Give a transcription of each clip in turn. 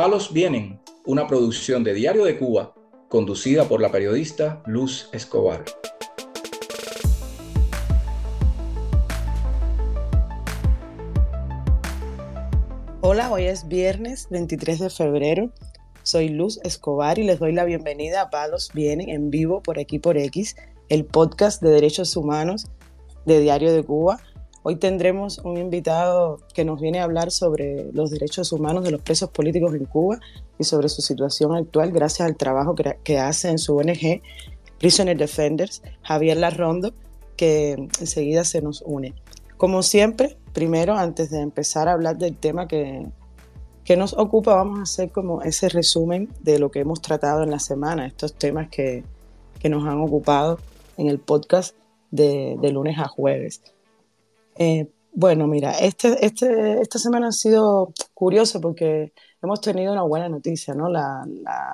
Palos Vienen, una producción de Diario de Cuba, conducida por la periodista Luz Escobar. Hoy es viernes 23 de febrero. Soy Luz Escobar y les doy la bienvenida a Palos Vienen en vivo por aquí por X, el podcast de derechos humanos de Diario de Cuba Hoy tendremos un invitado que nos viene a hablar sobre los derechos humanos de los presos políticos en Cuba y sobre su situación actual gracias al trabajo que, hace en su ONG Prisoner Defenders, Javier Larrondo, que enseguida se nos une. Como siempre, primero, antes de empezar a hablar del tema que, que nos ocupa, vamos a hacer como ese resumen de lo que hemos tratado en la semana, estos temas que, que nos han ocupado en el podcast de, de lunes a jueves. Eh, bueno, mira, este, este, esta semana ha sido curioso porque hemos tenido una buena noticia, ¿no? La,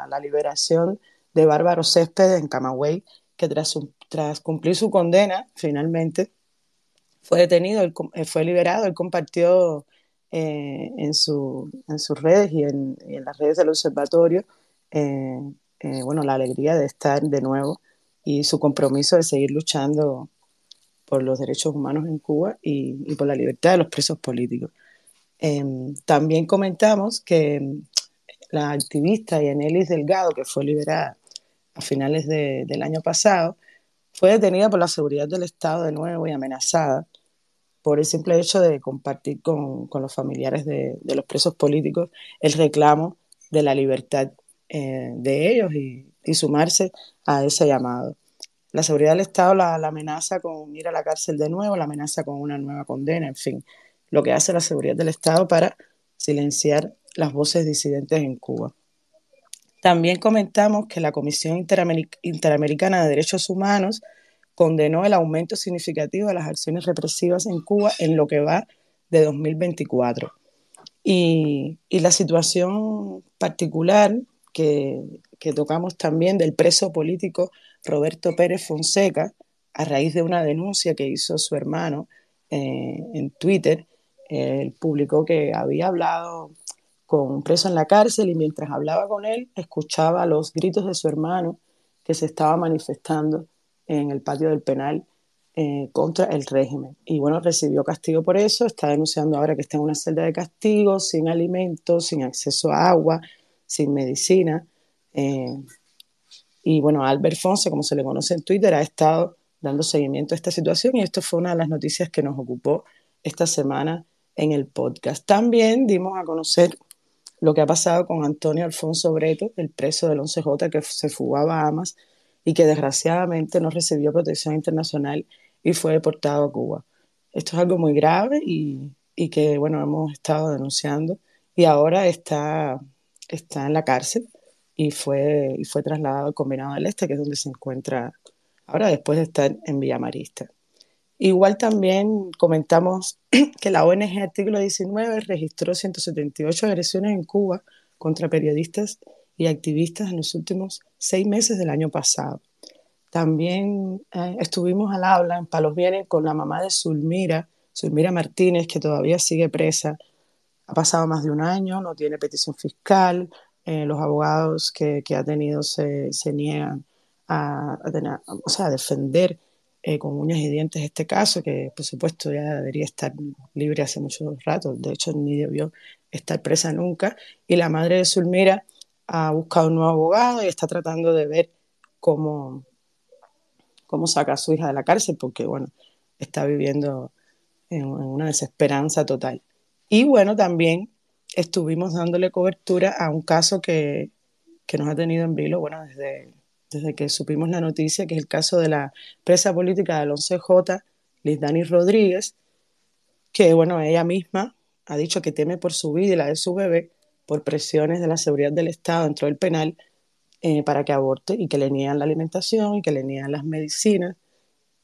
la, liberación de Bárbaro Céspedes en Camagüey, que tras, tras cumplir su condena, finalmente, fue detenido, eh, fue liberado, él compartió eh, en, su, en sus redes y en, en, las redes del observatorio, bueno, la alegría de estar de nuevo y su compromiso de seguir luchando por los derechos humanos en Cuba y, por la libertad de los presos políticos. Em, también comentamos que em, la activista Yanelis Delgado, que fue liberada a finales del año pasado, fue detenida por la seguridad del Estado de nuevo y amenazada por el simple hecho de compartir con, los familiares de, los presos políticos el reclamo de la libertad eh, de ellos y sumarse a ese llamado. La seguridad del Estado la, amenaza con ir a la cárcel de nuevo, la amenaza con una nueva condena, en fin, lo que hace la seguridad del Estado para silenciar las voces disidentes en Cuba. También comentamos que la Comisión Interamericana de Derechos Humanos condenó el aumento significativo de las acciones represivas en Cuba en lo que va de 2024. Y, la situación particular que, que, tocamos también del preso político Roberto Pérez Fonseca, a raíz de una denuncia que hizo su hermano eh, en Twitter, él publicó que había hablado con un preso en la cárcel y mientras hablaba con él escuchaba los gritos de su hermano que se estaba manifestando en el patio del penal eh, contra el régimen. Y bueno, recibió castigo por eso, está denunciando ahora que está en una celda de castigo, sin alimentos, sin acceso a agua, sin medicina. Eh, y bueno, Albert Fonse, como se le conoce en Twitter, ha estado dando seguimiento a esta situación y esto fue una de las noticias que nos ocupó esta semana en el podcast. También dimos a conocer lo que ha pasado con Antonio Alfonso Breto, el preso del 11J que se fugaba a Amas y que desgraciadamente no recibió protección internacional y fue deportado a Cuba. Esto es algo muy grave y, y que, bueno, hemos estado denunciando y ahora está, está en la cárcel y fue, y fue trasladado al Combinado del Este, que es donde se encuentra ahora después de estar en Villamarista. Igual también comentamos que la ONG Artículo 19 registró 178 agresiones en Cuba contra periodistas y activistas en los últimos seis meses del año pasado. También eh, estuvimos al habla en Palos Vienes con la mamá de Zulmira, Zulmira Martínez, que todavía sigue presa. Ha pasado más de un año, no tiene petición fiscal, eh, los abogados que, que, ha tenido se, niegan a, o sea, a defender eh, con uñas y dientes este caso, que por supuesto ya debería estar libre hace mucho rato, de hecho ni debió estar presa nunca, y la madre de Zulmira ha buscado un nuevo abogado y está tratando de ver cómo, cómo saca a su hija de la cárcel, porque bueno, está viviendo en, una desesperanza total. Y bueno, también estuvimos dándole cobertura a un caso que, que nos ha tenido en vilo, bueno, desde, desde que supimos la noticia, que es el caso de la presa política del 11J, Liz Dani Rodríguez, que, bueno, ella misma ha dicho que teme por su vida y la de su bebé por presiones de la seguridad del Estado dentro del penal eh, para que aborte y que le niegan la alimentación y que le niegan las medicinas.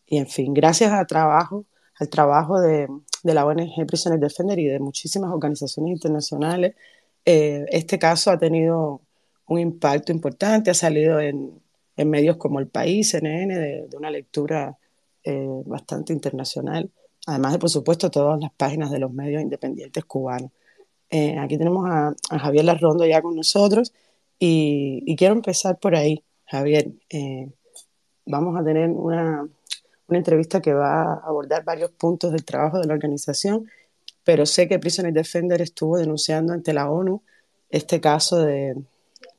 Y en fin, gracias a trabajo, al trabajo de, de la ONG Prisoners Defender y de muchísimas organizaciones internacionales, Eh, este caso ha tenido un impacto importante, ha salido en, en medios como El País, CNN, de, de una lectura eh, bastante internacional, además de, por supuesto, todas las páginas de los medios independientes cubanos. Eh, aquí tenemos a, a, Javier Larrondo ya con nosotros y, y quiero empezar por ahí, Javier. Eh, vamos a tener una, una entrevista que va a abordar varios puntos del trabajo de la organización, pero sé que Prisoner Defender estuvo denunciando ante la ONU este caso de,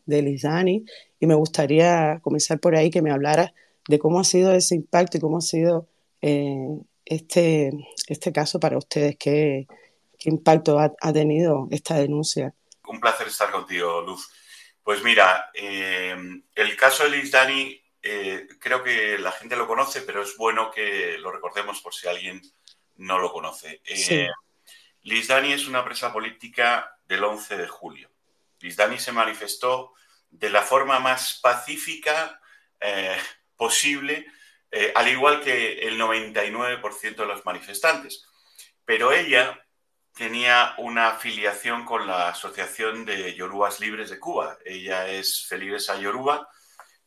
de Lizani y me gustaría comenzar por ahí que me hablara de cómo ha sido ese impacto y cómo ha sido eh, este, este caso para ustedes, qué, qué impacto ha, ha, tenido esta denuncia. Un placer estar contigo, Luz. Pues mira, eh, el caso de Lizani eh, creo que la gente lo conoce, pero es bueno que lo recordemos por si alguien no lo conoce. Eh, sí. Liz Dani es una presa política del 11 de julio. Liz Dani se manifestó de la forma más pacífica eh, posible, al igual que el 99% de los manifestantes. Pero ella tenía una afiliación con la Asociación de Yorubas Libres de Cuba. Ella es feligresa yoruba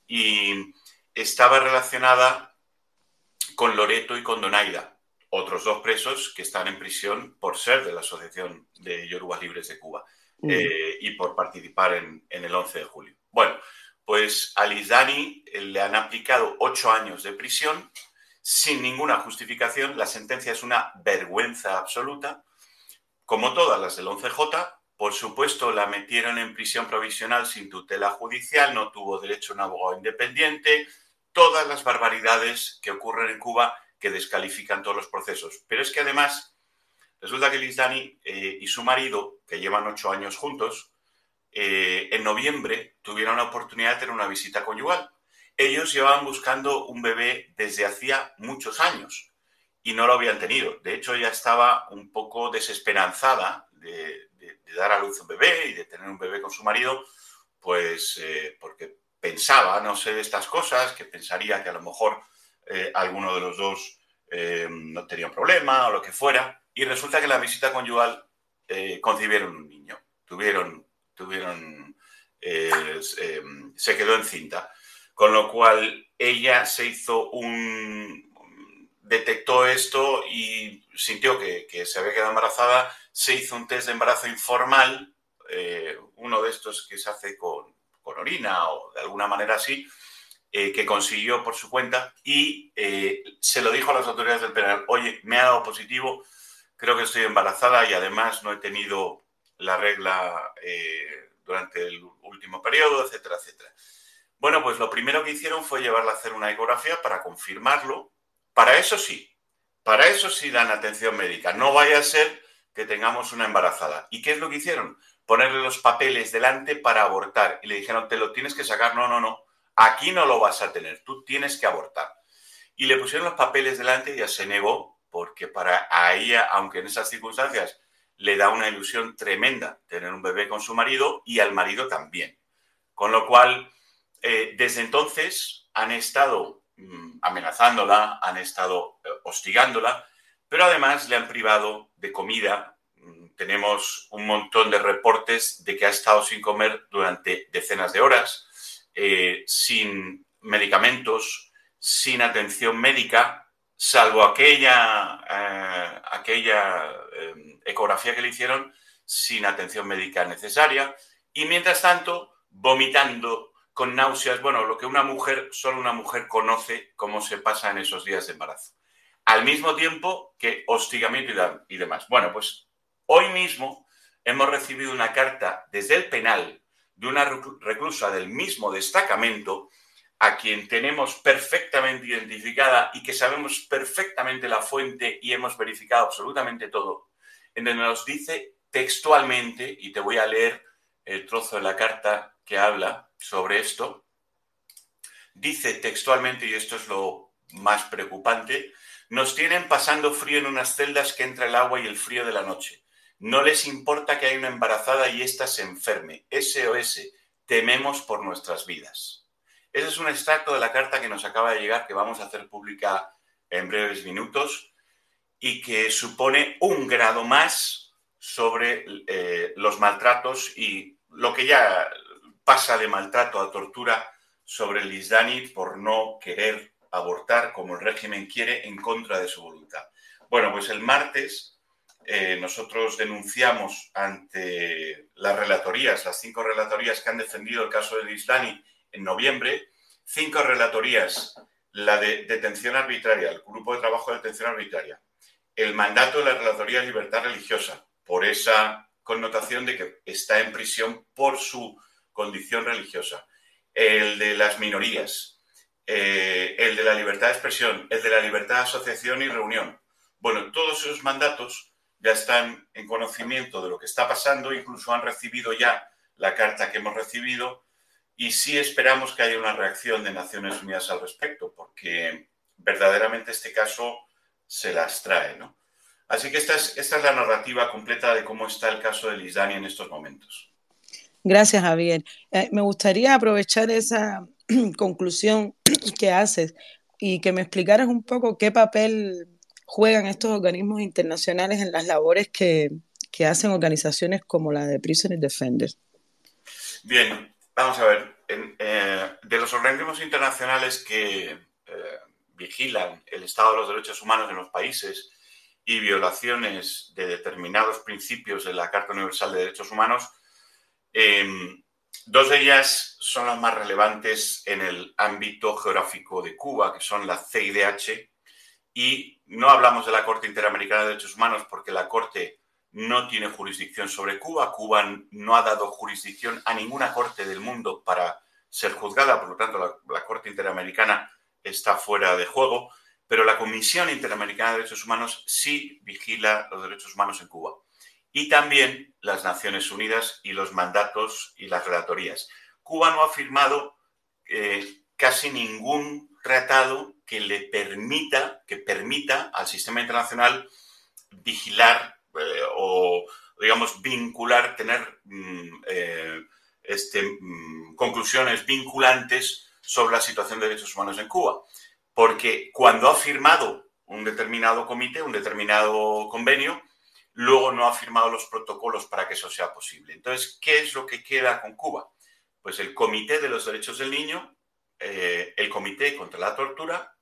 y estaba relacionada con Loreto y con Donaida, otros dos presos que están en prisión por ser de la Asociación de Yorubas Libres de Cuba mm. eh, y por participar en, en, el 11 de julio. Bueno, pues a Lizdani le han aplicado ocho años de prisión sin ninguna justificación. La sentencia es una vergüenza absoluta. Como todas las del 11J, por supuesto, la metieron en prisión provisional sin tutela judicial, no tuvo derecho a un abogado independiente, todas las barbaridades que ocurren en Cuba que descalifican todos los procesos. Pero es que además, resulta que Liz Dani eh, y su marido, que llevan ocho años juntos, eh, en noviembre tuvieron la oportunidad de tener una visita conyugal. Ellos llevaban buscando un bebé desde hacía muchos años y no lo habían tenido. De hecho, ella estaba un poco desesperanzada de, dar a luz un bebé y de tener un bebé con su marido, pues eh, porque pensaba, no sé de estas cosas, que pensaría que a lo mejor eh, alguno de los dos eh, no tenía un problema o lo que fuera, y resulta que en la visita conyugal concibieron un niño, tuvieron, tuvieron, se quedó encinta, con lo cual ella se hizo un, detectó esto y sintió que, se había quedado embarazada, se hizo un test de embarazo informal, uno de estos que se hace con con orina o de alguna manera así, eh, que consiguió por su cuenta y eh, se lo dijo a las autoridades del penal, oye, me ha dado positivo, creo que estoy embarazada y además no he tenido la regla eh, durante el último periodo, etcétera, etcétera. Bueno, pues lo primero que hicieron fue llevarla a hacer una ecografía para confirmarlo. Para eso sí, para eso sí dan atención médica. No vaya a ser que tengamos una embarazada. ¿Y qué es lo que hicieron? ponerle los papeles delante para abortar. Y le dijeron, te lo tienes que sacar. No, no, no. Aquí no lo vas a tener. Tú tienes que abortar. Y le pusieron los papeles delante y ella se negó porque para ella, aunque en esas circunstancias le da una ilusión tremenda tener un bebé con su marido y al marido también. Con lo cual, eh, desde entonces han estado amenazándola, han estado eh, hostigándola, pero además le han privado de comida, tenemos un montón de reportes de que ha estado sin comer durante decenas de horas, eh, sin medicamentos, sin atención médica, salvo aquella, eh, aquella eh, ecografía que le hicieron, sin atención médica necesaria, y mientras tanto, vomitando con náuseas, bueno, lo que una mujer, solo una mujer conoce cómo se pasa en esos días de embarazo. Al mismo tiempo que hostigamiento y, demás. Bueno, pues Hoy mismo hemos recibido una carta desde el penal de una reclusa del mismo destacamento a quien tenemos perfectamente identificada y que sabemos perfectamente la fuente y hemos verificado absolutamente todo, en donde nos dice textualmente, y te voy a leer el trozo de la carta que habla sobre esto, dice textualmente, y esto es lo más preocupante, nos tienen pasando frío en unas celdas que entra el agua y el frío de la noche. No les importa que haya una embarazada y ésta se enferme. SOS, tememos por nuestras vidas. Ese es un extracto de la carta que nos acaba de llegar, que vamos a hacer pública en breves minutos y que supone un grado más sobre eh, los maltratos y lo que ya pasa de maltrato a tortura sobre el Isdani por no querer abortar como el régimen quiere en contra de su voluntad. Bueno, pues el martes eh, nosotros denunciamos ante las relatorías, las cinco relatorías que han defendido el caso del Islani en noviembre, cinco relatorías, la de detención arbitraria, el grupo de trabajo de detención arbitraria, el mandato de la relatoría de libertad religiosa, por esa connotación de que está en prisión por su condición religiosa, el de las minorías, eh, el de la libertad de expresión, el de la libertad de asociación y reunión. Bueno, todos esos mandatos ya están en conocimiento de lo que está pasando, incluso han recibido ya la carta que hemos recibido y sí esperamos que haya una reacción de Naciones Unidas al respecto, porque verdaderamente este caso se las trae, ¿no? Así que esta es, esta es la narrativa completa de cómo está el caso de Lisdani en estos momentos. Gracias, Javier. Eh, me gustaría aprovechar esa conclusión que haces y que me explicaras un poco qué papel juegan estos organismos internacionales en las labores que, hacen organizaciones como la de Prisoner Defenders? Bien, vamos a ver. Eh, de los organismos internacionales que eh, vigilan el estado de los derechos humanos en los países y violaciones de determinados principios de la Carta Universal de Derechos Humanos, em, dos de ellas son las más relevantes en el ámbito geográfico de Cuba, que son la CIDH y no hablamos de la Corte Interamericana de Derechos Humanos porque la Corte no tiene jurisdicción sobre Cuba. Cuba no ha dado jurisdicción a ninguna corte del mundo para ser juzgada, por lo tanto la, Corte Interamericana está fuera de juego, pero la Comisión Interamericana de Derechos Humanos sí vigila los derechos humanos en Cuba. Y también las Naciones Unidas y los mandatos y las relatorías. Cuba no ha firmado eh, casi ningún tratado que le permita, que permita al sistema internacional vigilar eh, o, digamos, vincular, tener mm, eh, este, mm, conclusiones vinculantes sobre la situación de derechos humanos en Cuba. Porque cuando ha firmado un determinado comité, un determinado convenio, luego no ha firmado los protocolos para que eso sea posible. Entonces, ¿qué es lo que queda con Cuba? Pues el Comité de los Derechos del Niño, eh, el Comité contra la Tortura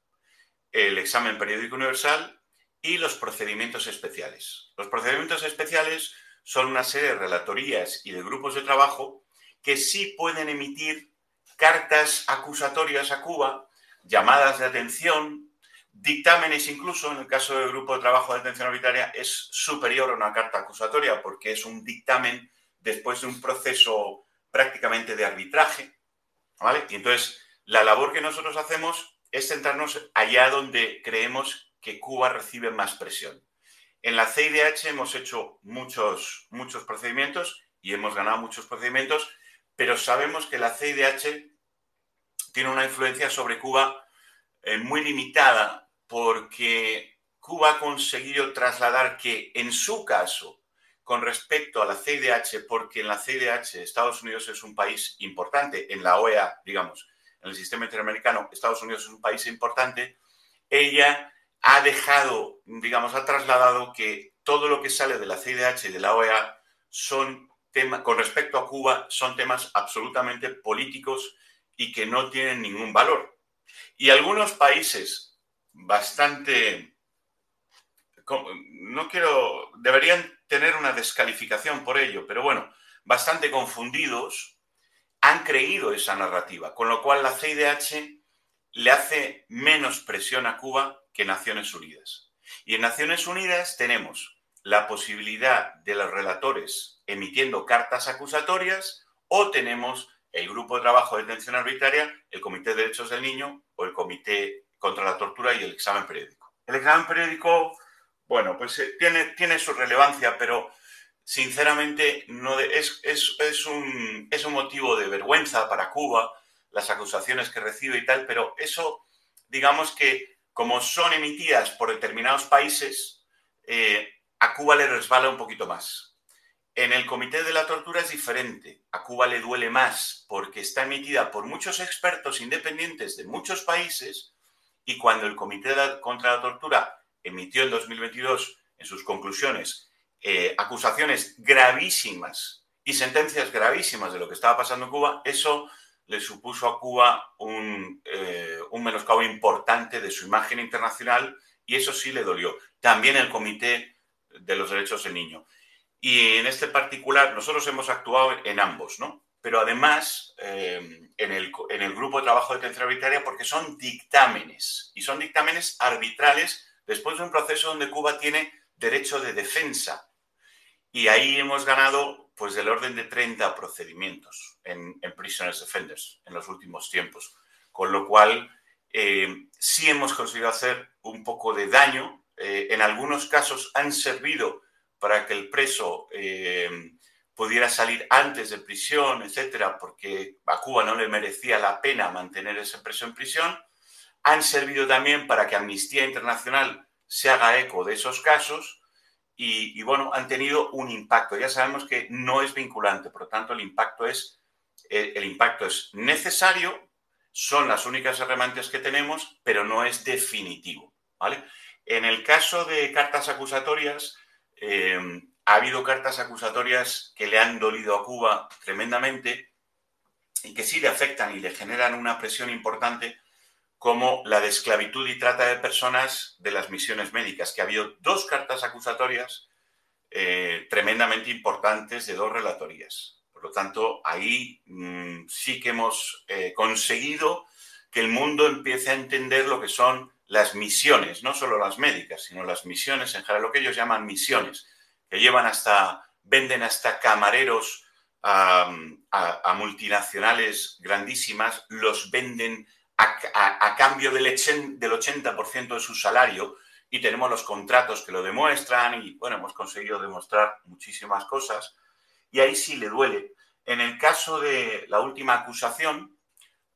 el examen periódico universal y los procedimientos especiales. Los procedimientos especiales son una serie de relatorías y de grupos de trabajo que sí pueden emitir cartas acusatorias a Cuba, llamadas de atención, dictámenes incluso, en el caso del grupo de trabajo de atención arbitraria, es superior a una carta acusatoria porque es un dictamen después de un proceso prácticamente de arbitraje. ¿vale? Y entonces, la labor que nosotros hacemos es centrarnos allá donde creemos que Cuba recibe más presión. En la CIDH hemos hecho muchos, muchos procedimientos y hemos ganado muchos procedimientos, pero sabemos que la CIDH tiene una influencia sobre Cuba eh, muy limitada porque Cuba ha conseguido trasladar que en su caso, con respecto a la CIDH, porque en la CIDH Estados Unidos es un país importante, en la OEA, digamos, en el sistema interamericano, Estados Unidos es un país importante, ella ha dejado, digamos, ha trasladado que todo lo que sale de la CIDH y de la OEA son con respecto a Cuba, son temas absolutamente políticos y que no tienen ningún valor. Y algunos países bastante, no quiero, deberían tener una descalificación por ello, pero bueno, bastante confundidos, han creído esa narrativa, con lo cual la CIDH le hace menos presión a Cuba que Naciones Unidas. Y en Naciones Unidas tenemos la posibilidad de los relatores emitiendo cartas acusatorias o tenemos el grupo de trabajo de detención arbitraria, el Comité de Derechos del Niño o el Comité contra la Tortura y el examen periódico. El examen periódico, bueno, pues eh, tiene, tiene su relevancia, pero sinceramente, no es, es, un, es un motivo de vergüenza para Cuba las acusaciones que recibe y tal, pero eso, digamos que como son emitidas por determinados países, eh, a Cuba le resbala un poquito más. En el Comité de la Tortura es diferente. A Cuba le duele más porque está emitida por muchos expertos independientes de muchos países y cuando el Comité contra la Tortura emitió en 2022 en sus conclusiones eh, acusaciones gravísimas y sentencias gravísimas de lo que estaba pasando en Cuba, eso le supuso a Cuba un, eh, un menoscabo importante de su imagen internacional y eso sí le dolió. También el Comité de los Derechos del Niño. Y en este particular, nosotros hemos actuado en ambos, ¿no? Pero además, eh, en, el, en, el, grupo de trabajo de detención arbitraria, porque son dictámenes, y son dictámenes arbitrales después de un proceso donde Cuba tiene derecho de defensa. Y ahí hemos ganado, pues, del orden de 30 procedimientos en, en Prisoners Defenders en los últimos tiempos. Con lo cual, eh, sí hemos conseguido hacer un poco de daño. Eh, en algunos casos han servido para que el preso eh, pudiera salir antes de prisión, etcétera, porque a Cuba no le merecía la pena mantener ese preso en prisión. Han servido también para que Amnistía Internacional se haga eco de esos casos y, y, bueno, han tenido un impacto. Ya sabemos que no es vinculante, por lo tanto el impacto es, el impacto es necesario, son las únicas herramientas que tenemos, pero no es definitivo. ¿vale? En el caso de cartas acusatorias, eh, ha habido cartas acusatorias que le han dolido a Cuba tremendamente y que sí le afectan y le generan una presión importante, como la de esclavitud y trata de personas de las misiones médicas, que ha habido dos cartas acusatorias eh, tremendamente importantes de dos relatorías. Por lo tanto, ahí mmm, sí que hemos eh, conseguido que el mundo empiece a entender lo que son las misiones, no solo las médicas, sino las misiones en general, lo que ellos llaman misiones, que llevan hasta, venden hasta camareros a, multinacionales grandísimas, los venden a, cambio del, del 80% de su salario y tenemos los contratos que lo demuestran y bueno, hemos conseguido demostrar muchísimas cosas y ahí sí le duele. En el caso de la última acusación,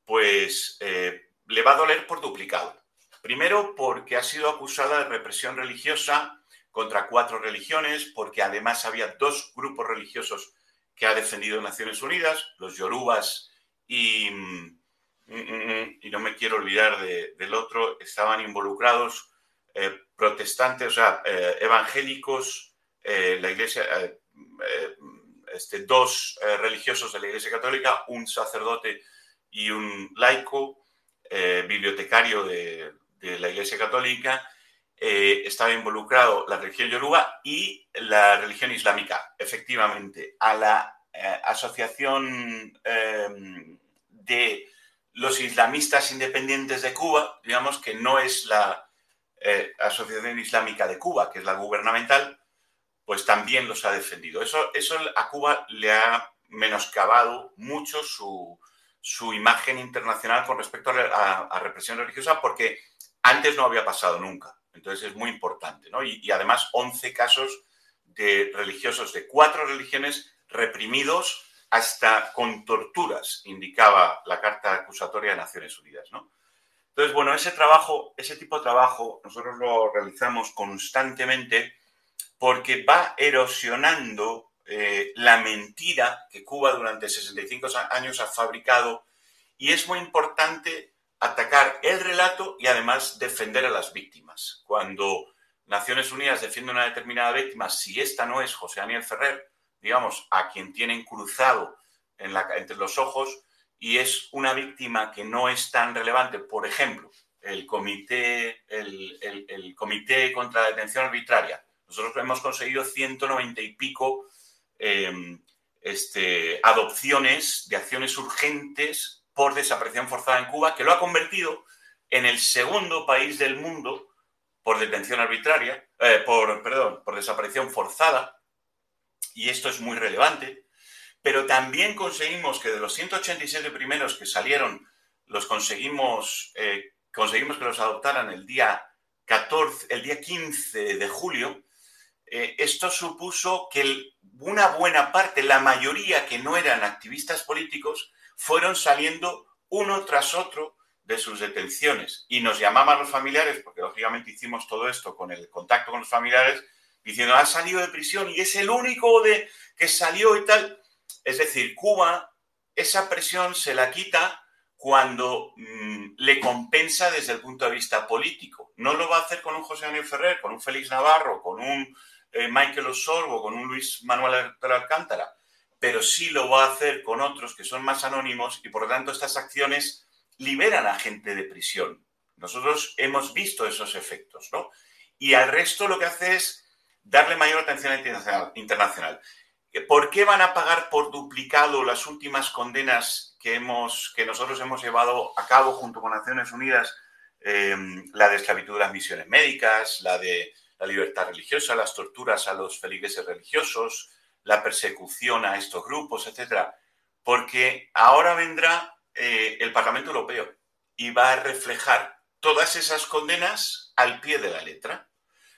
pues eh, le va a doler por duplicado. Primero, porque ha sido acusada de represión religiosa contra cuatro religiones, porque además había dos grupos religiosos que ha defendido Naciones Unidas, los yorubas y, mm, mm, y no me quiero olvidar de, del otro, estaban involucrados eh, protestantes, o sea, eh, evangélicos, eh, la iglesia, este, dos religiosos de la Iglesia Católica, un sacerdote y un laico, bibliotecario de, de, la Iglesia Católica, eh, estaba involucrado la religión yoruba y la religión islámica, efectivamente, a la eh, Asociación em, de los Islamistas Independientes de Cuba, digamos que no es la eh, Asociación Islámica de Cuba, que es la gubernamental, pues también los ha defendido. Eso, eso a Cuba le ha menoscabado mucho su, su imagen internacional con respecto a, a, a, represión religiosa porque antes no había pasado nunca. Entonces es muy importante. ¿no? Y, además 11 casos de religiosos de cuatro religiones reprimidos hasta con torturas, indicaba la carta acusatoria de Naciones Unidas. ¿no? Entonces, bueno, ese trabajo, ese tipo de trabajo, nosotros lo realizamos constantemente porque va erosionando eh, la mentira que Cuba durante 65 años ha fabricado y es muy importante atacar el relato y además defender a las víctimas. Cuando Naciones Unidas defiende una determinada víctima, si esta no es José Daniel Ferrer, digamos, a quien tienen cruzado entre los ojos, y es una víctima que no es tan relevante, por ejemplo, el comité, el, comité contra la detención arbitraria, nosotros hemos conseguido 190 y pico eh, este, adopciones de acciones urgentes por desaparición forzada en Cuba, que lo ha convertido en el segundo país del mundo por detención arbitraria, eh, por, perdón, por desaparición forzada, y esto es muy relevante, pero también conseguimos que de los 187 primeros que salieron, los conseguimos, eh, conseguimos que los adoptaran el día 14, el día 15 de julio, eh, esto supuso que una buena parte, la mayoría que no eran activistas políticos, fueron saliendo uno tras otro de sus detenciones. Y nos llamaban los familiares, porque lógicamente hicimos todo esto con el contacto con los familiares, diciendo, ha salido de prisión y es el único de, que salió y tal. Es decir, Cuba, esa presión se la quita cuando mmm, le compensa desde el punto de vista político. No lo va a hacer con un José Daniel Ferrer, con un Félix Navarro, con un eh, Michael Osorbo, con un Luis Manuel Alcántara, pero sí lo va a hacer con otros que son más anónimos y por lo tanto estas acciones liberan a gente de prisión. Nosotros hemos visto esos efectos, ¿no? Y al resto lo que hace es darle mayor atención internacional. ¿Por qué van a pagar por duplicado las últimas condenas que, hemos, que nosotros hemos llevado a cabo junto con Naciones Unidas? Em, la de esclavitud de las misiones médicas, la de la libertad religiosa, las torturas a los feligreses religiosos, la persecución a estos grupos, etcétera, porque ahora vendrá eh, el Parlamento Europeo y va a reflejar todas esas condenas al pie de la letra,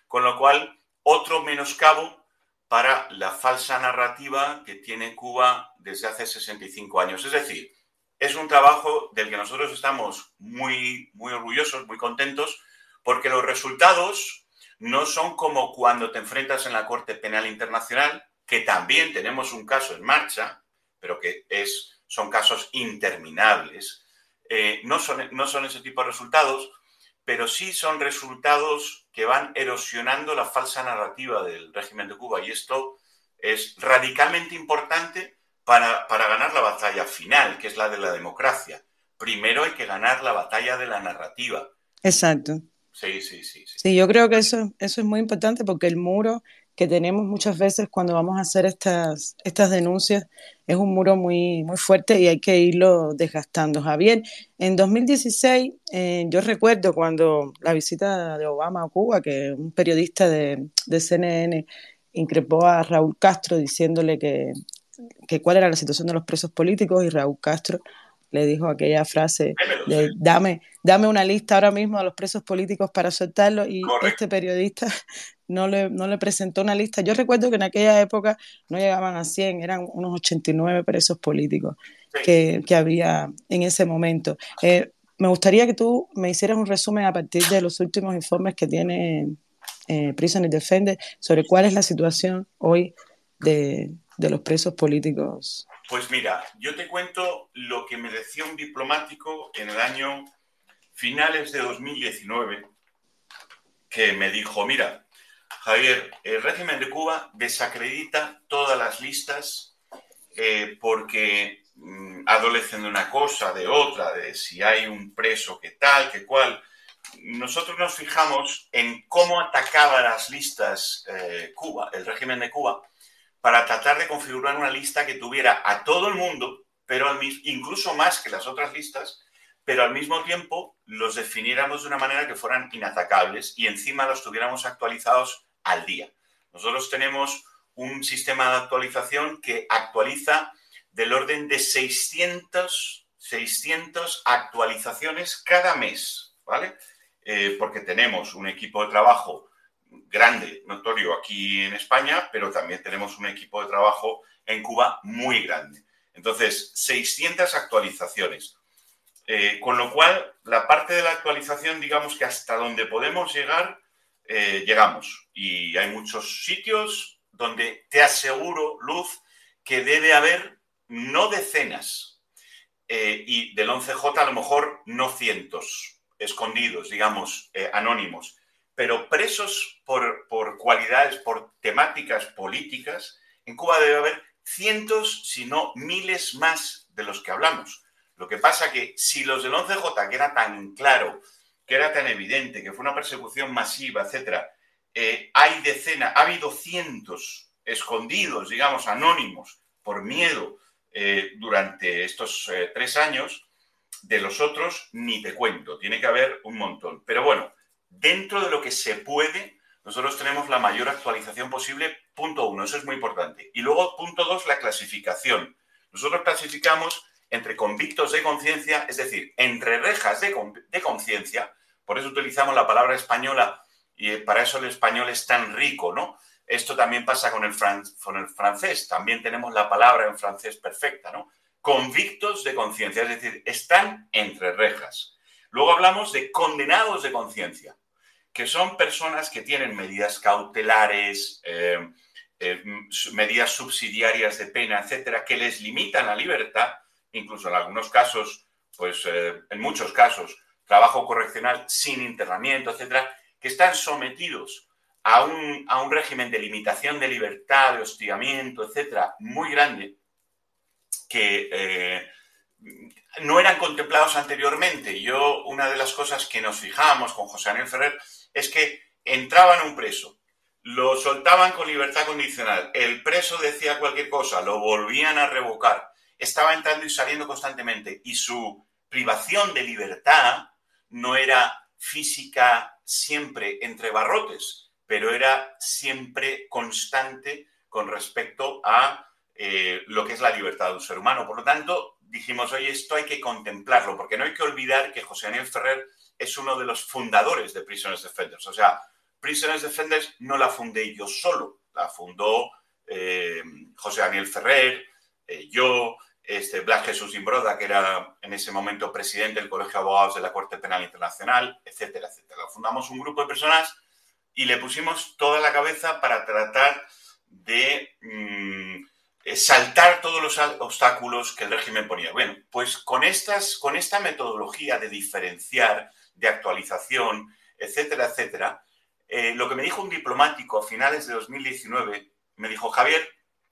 con lo cual otro menoscabo para la falsa narrativa que tiene Cuba desde hace 65 años. Es decir, es un trabajo del que nosotros estamos muy, muy orgullosos, muy contentos, porque los resultados no son como cuando te enfrentas en la Corte Penal Internacional, que también tenemos un caso en marcha, pero que es, son casos interminables. Eh, no, son, no son ese tipo de resultados, pero sí son resultados que van erosionando la falsa narrativa del régimen de Cuba. Y esto es radicalmente importante para, para, ganar la batalla final, que es la de la democracia. Primero hay que ganar la batalla de la narrativa. Exacto. Sí, sí, sí. Sí, sí yo creo que eso, eso es muy importante porque el muro que tenemos muchas veces cuando vamos a hacer estas, estas denuncias es un muro muy, muy fuerte y hay que irlo desgastando. Javier, en 2016 eh, yo recuerdo cuando la visita de Obama a Cuba, que un periodista de, CNN increpó a Raúl Castro diciéndole que, que cuál era la situación de los presos políticos y Raúl Castro le dijo aquella frase de dame, dame una lista ahora mismo a los presos políticos para soltarlo y este periodista no le, no le presentó una lista. Yo recuerdo que en aquella época no llegaban a 100, eran unos 89 presos políticos que, había en ese momento. Eh, me gustaría que tú me hicieras un resumen a partir de los últimos informes que tiene eh, Defender sobre cuál es la situación hoy de, de los presos políticos pues mira, yo te cuento lo que me decía un diplomático en el año finales de 2019, que me dijo, mira, Javier, el régimen de Cuba desacredita todas las listas eh, porque mm, adolecen de una cosa, de otra, de si hay un preso que tal, que cual. Nosotros nos fijamos en cómo atacaba las listas eh, Cuba, el régimen de Cuba, para tratar de configurar una lista que tuviera a todo el mundo, pero al incluso más que las otras listas, pero al mismo tiempo los definiéramos de una manera que fueran inatacables y encima los tuviéramos actualizados al día. Nosotros tenemos un sistema de actualización que actualiza del orden de 600, 600 actualizaciones cada mes, ¿vale? Eh, porque tenemos un equipo de trabajo grande, notorio aquí en España, pero también tenemos un equipo de trabajo en Cuba muy grande. Entonces, 600 actualizaciones. Eh, con lo cual, la parte de la actualización, digamos que hasta donde podemos llegar, eh, llegamos. Y hay muchos sitios donde te aseguro, Luz, que debe haber no decenas, eh, y del 11J a lo mejor no cientos, escondidos, digamos, anónimos, pero presos por, cualidades, por temáticas políticas, en Cuba debe haber cientos, si no miles más de los que hablamos. Lo que pasa que si los del 11J, que era tan claro, que era tan evidente, que fue una persecución masiva, etcétera, eh, hay decenas, ha habido cientos escondidos, digamos, anónimos, por miedo eh, durante estos eh, tres años, de los otros ni te cuento, tiene que haber un montón. Pero bueno, dentro de lo que se puede, nosotros tenemos la mayor actualización posible, punto uno, eso es muy importante. Y luego, punto dos, la clasificación. Nosotros clasificamos entre convictos de conciencia, es decir, entre rejas de, conciencia, por eso utilizamos la palabra española y para eso el español es tan rico, ¿no? Esto también pasa con el, con el francés, también tenemos la palabra en francés perfecta, ¿no? Convictos de conciencia, es decir, están entre rejas. Luego hablamos de condenados de conciencia que son personas que tienen medidas cautelares, eh, eh, medidas subsidiarias de pena, etcétera, que les limitan la libertad, incluso en algunos casos, pues eh, en muchos casos, trabajo correccional sin internamiento, etcétera, que están sometidos a un, a un régimen de limitación de libertad, de hostigamiento, etcétera, muy grande, que no eran contemplados anteriormente. Yo, una de las cosas que nos fijamos con José Daniel Ferrer es que entraban un preso, lo soltaban con libertad condicional, el preso decía cualquier cosa, lo volvían a revocar, estaba entrando y saliendo constantemente y su privación de libertad no era física siempre entre barrotes, pero era siempre constante con respecto a eh, lo que es la libertad de un ser humano. Por lo tanto, dijimos, oye, esto hay que contemplarlo, porque no hay que olvidar que José Daniel Ferrer es uno de los fundadores de Prisoners Defenders. O sea, Prisoners Defenders no la fundé yo solo, la fundó eh, José Daniel Ferrer, eh, yo, este, Blas Jesús Imbroda, que era en ese momento presidente del Colegio de Abogados de la Corte Penal Internacional, etcétera, etcétera. Fundamos un grupo de personas y le pusimos toda la cabeza para tratar de mm, eh, saltar todos los obstáculos que el régimen ponía. Bueno, pues con, estas, con esta metodología de diferenciar, de actualización, etcétera, etcétera, eh, lo que me dijo un diplomático a finales de 2019, me dijo, Javier,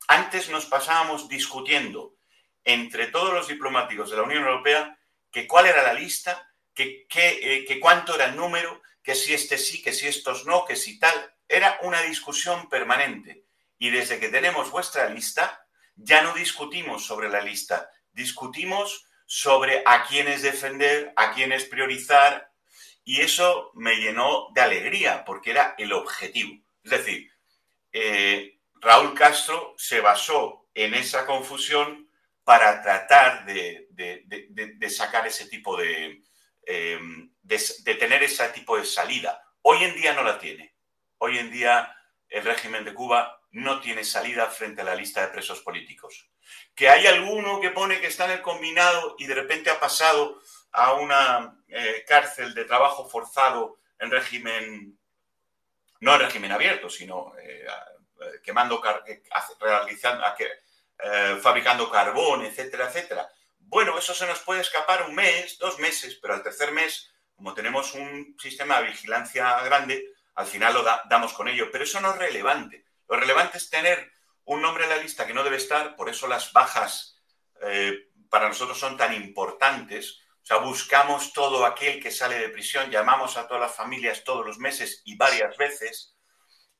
antes nos pasábamos discutiendo entre todos los diplomáticos de la Unión Europea que cuál era la lista, que, que, eh, cuánto era el número, que si este sí, que si estos no, que si tal. Era una discusión permanente. Y desde que tenemos vuestra lista, ya no discutimos sobre la lista, discutimos sobre a quiénes defender, a quiénes priorizar, y eso me llenó de alegría, porque era el objetivo. Es decir, eh, Raúl Castro se basó en esa confusión para tratar de, sacar ese tipo de, em, de tener ese tipo de salida. Hoy en día no la tiene. Hoy en día el régimen de Cuba no tiene salida frente a la lista de presos políticos. Que hay alguno que pone que está en el combinado y de repente ha pasado a una eh, cárcel de trabajo forzado en régimen, no en régimen abierto, sino eh, eh, quemando, realizando, fabricando carbón, etcétera, etcétera. Bueno, eso se nos puede escapar un mes, dos meses, pero al tercer mes, como tenemos un sistema de vigilancia grande, al final lo damos con ello. Pero eso no es relevante. Lo relevante es tener un nombre en la lista que no debe estar, por eso las bajas para nosotros son tan importantes. O sea, buscamos todo aquel que sale de prisión, llamamos a todas las familias todos los meses y varias veces,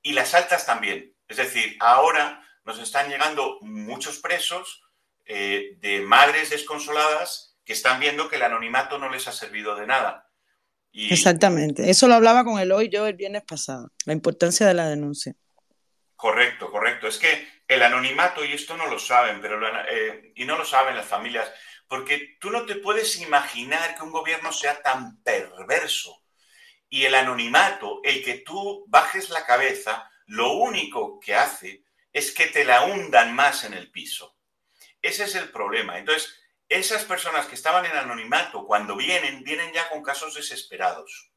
y las altas también. Es decir, ahora nos están llegando muchos presos eh, de madres desconsoladas que están viendo que el anonimato no les ha servido de nada. Exactamente. Eso lo hablaba con el hoy yo el viernes pasado, la importancia de la denuncia. Correcto, correcto. Es que el anonimato, y esto no lo saben, pero eh, y no lo saben las familias, porque tú no te puedes imaginar que un gobierno sea tan perverso. Y el anonimato, el que tú bajes la cabeza, lo único que hace es que te la hundan más en el piso. Ese es el problema. Entonces, esas personas que estaban en anonimato, cuando vienen, vienen ya con casos desesperados.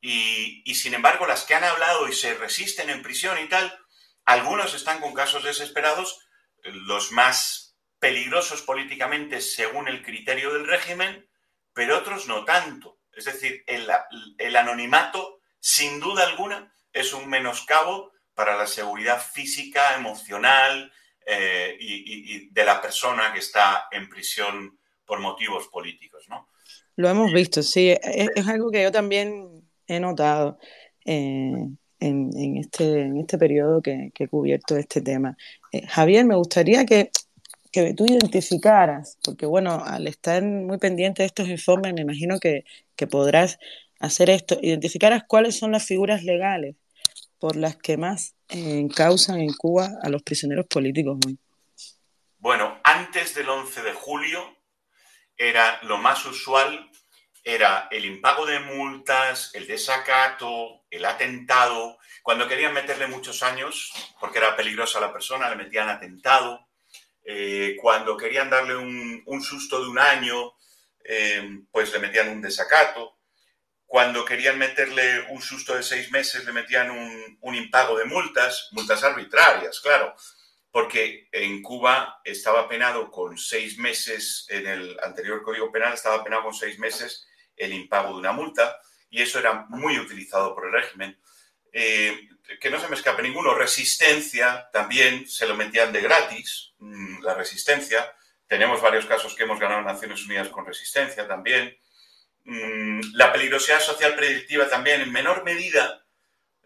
Y, sin embargo, las que han hablado y se resisten en prisión y tal, algunos están con casos desesperados, los más peligrosos políticamente según el criterio del régimen, pero otros no tanto. Es decir, el, anonimato, sin duda alguna, es un menoscabo para la seguridad física, emocional eh, y, de la persona que está en prisión por motivos políticos. ¿no? Lo hemos visto, sí. Es, algo que yo también he notado. Eh, en, este, en este periodo que, he cubierto este tema. Eh, Javier, me gustaría que, que, tú identificaras, porque bueno, al estar muy pendiente de estos informes, me imagino que, que podrás hacer esto, identificaras cuáles son las figuras legales por las que más eh, causan en Cuba a los prisioneros políticos hoy. Bueno, antes del 11 de julio era lo más usual era el impago de multas, el desacato, el atentado. Cuando querían meterle muchos años, porque era peligrosa la persona, le metían atentado. Eh, cuando querían darle un, susto de un año, eh, pues le metían un desacato. Cuando querían meterle un susto de seis meses, le metían un, un impago de multas, multas arbitrarias, claro, porque en Cuba estaba penado con seis meses, en el anterior Código Penal estaba penado con seis meses el impago de una multa y eso era muy utilizado por el régimen. Eh, que no se me escape ninguno, resistencia también se lo metían de gratis, mm, la resistencia. Tenemos varios casos que hemos ganado en Naciones Unidas con resistencia también. Mm, la peligrosidad social predictiva también, en menor medida,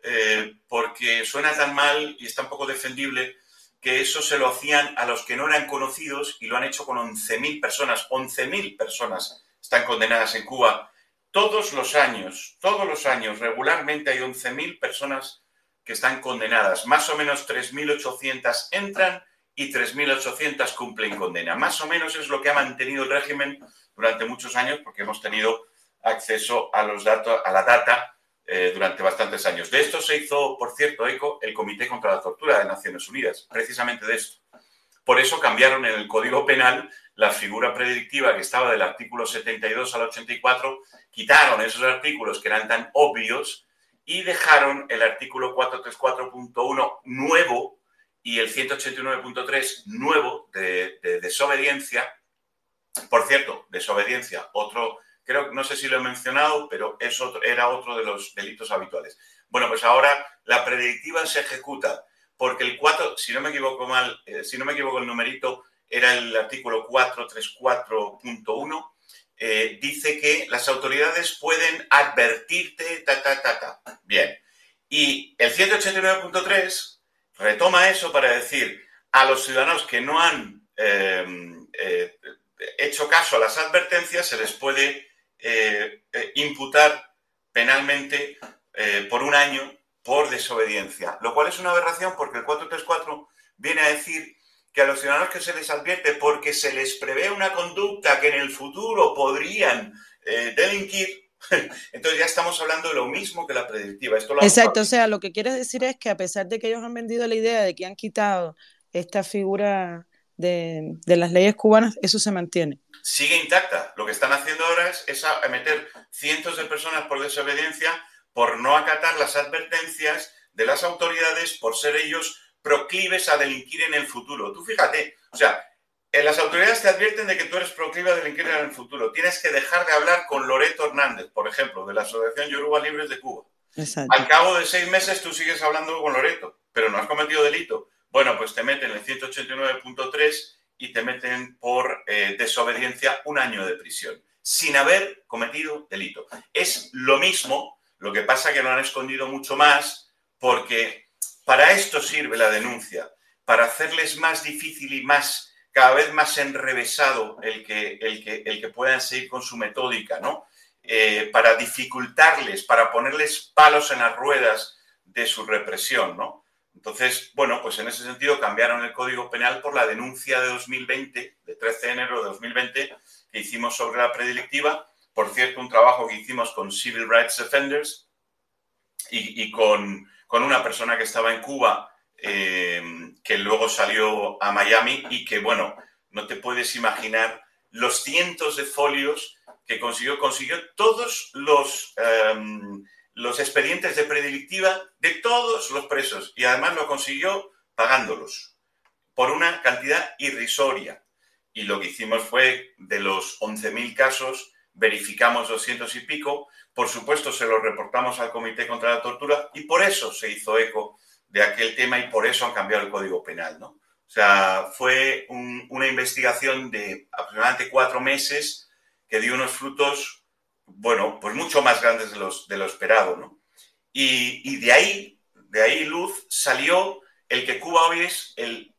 eh, porque suena tan mal y es tan poco defendible, que eso se lo hacían a los que no eran conocidos y lo han hecho con 11.000 personas. 11.000 personas están condenadas en Cuba. Todos los años, todos los años, regularmente hay 11.000 personas que están condenadas. Más o menos 3.800 entran y 3.800 cumplen condena. Más o menos es lo que ha mantenido el régimen durante muchos años porque hemos tenido acceso a los datos, a la data eh, durante bastantes años. De esto se hizo, por cierto, eco el Comité contra la Tortura de Naciones Unidas, precisamente de esto. Por eso cambiaron en el Código Penal la figura predictiva que estaba del artículo 72 al 84, quitaron esos artículos que eran tan obvios y dejaron el artículo 434.1 nuevo y el 189.3 nuevo de, de desobediencia. Por cierto, desobediencia, otro creo, no sé si lo he mencionado, pero eso era otro de los delitos habituales. Bueno, pues ahora la predictiva se ejecuta porque el 4, si no me equivoco mal, eh, si no me equivoco el numerito, era el artículo 434.1, eh, dice que las autoridades pueden advertirte, ta, ta, ta, ta. Bien. Y el 189.3 retoma eso para decir a los ciudadanos que no han eh, hecho caso a las advertencias, se les puede eh, imputar penalmente por un año por desobediencia, lo cual es una aberración porque el 434 viene a decir que a los ciudadanos que se les advierte porque se les prevé una conducta que en el futuro podrían delinquir, entonces ya estamos hablando de lo mismo que la predictiva. Esto Exacto, o sea, lo que quiere decir es que a pesar de que ellos han vendido la idea de que han quitado esta figura de, de las leyes cubanas, eso se mantiene sigue intacta. Lo que están haciendo ahora es, meter cientos de personas por desobediencia, por no acatar las advertencias de las autoridades, por ser ellos proclives a delinquir en el futuro. Tú fíjate, o sea, en las autoridades te advierten de que tú eres proclive a delinquir en el futuro. Tienes que dejar de hablar con Loreto Hernández, por ejemplo, de la Asociación Yoruba Libres de Cuba. Al cabo de seis meses tú sigues hablando con Loreto, pero no has cometido delito. Bueno, pues te meten el 189.3 y te meten por eh, desobediencia un año de prisión, sin haber cometido delito. Es lo mismo, lo que pasa que lo han escondido mucho más, porque para esto sirve la denuncia, para hacerles más difícil y más cada vez más enrevesado el que, el que, el que puedan seguir con su metódica, ¿no? Eh, para dificultarles, para ponerles palos en las ruedas de su represión, ¿no? Entonces, bueno, pues en ese sentido cambiaron el Código Penal por la denuncia de 2020, de 13 de enero de 2020, que hicimos sobre la predilectiva. Por cierto, un trabajo que hicimos con Civil Rights Offenders y, con, una persona que estaba en Cuba, eh, que luego salió a Miami y que, bueno, no te puedes imaginar los cientos de folios que consiguió. Consiguió todos los... Em, los expedientes de predilectiva de todos los presos y además lo consiguió pagándolos por una cantidad irrisoria. Y lo que hicimos fue, de los 11.000 casos, verificamos 200 y pico, por supuesto se lo reportamos al Comité contra la Tortura y por eso se hizo eco de aquel tema y por eso han cambiado el Código Penal, ¿no? O sea, fue una investigación de aproximadamente cuatro meses que dio unos frutos bueno, pues mucho más grandes de, los, de lo esperado, ¿no? Y, de ahí, de ahí, Luz, salió el que Cuba hoy es el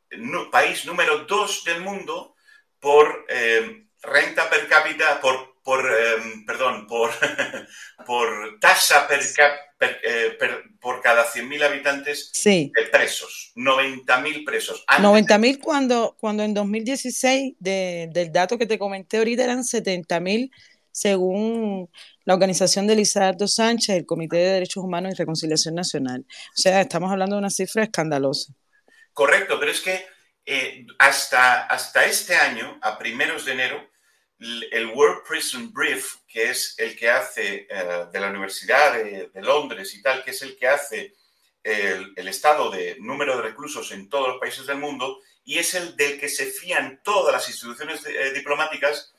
país número dos del mundo por eh, renta per cápita, por, por em, perdón, por, por tasa per, eh, por cada 100.000 habitantes de presos, 90.000 presos. 90.000 cuando, cuando en 2016, del dato que te comenté ahorita, eran 70.000 según la organización de Lizardo Sánchez, el Comité de Derechos Humanos y Reconciliación Nacional. O sea, estamos hablando de una cifra escandalosa. Correcto, pero es que eh, hasta, hasta este año, a primeros de enero, el World Prison Brief, que es el que hace eh, de la Universidad de, Londres y tal, que es el que hace el, estado de número de reclusos en todos los países del mundo y es el del que se fían todas las instituciones eh, diplomáticas,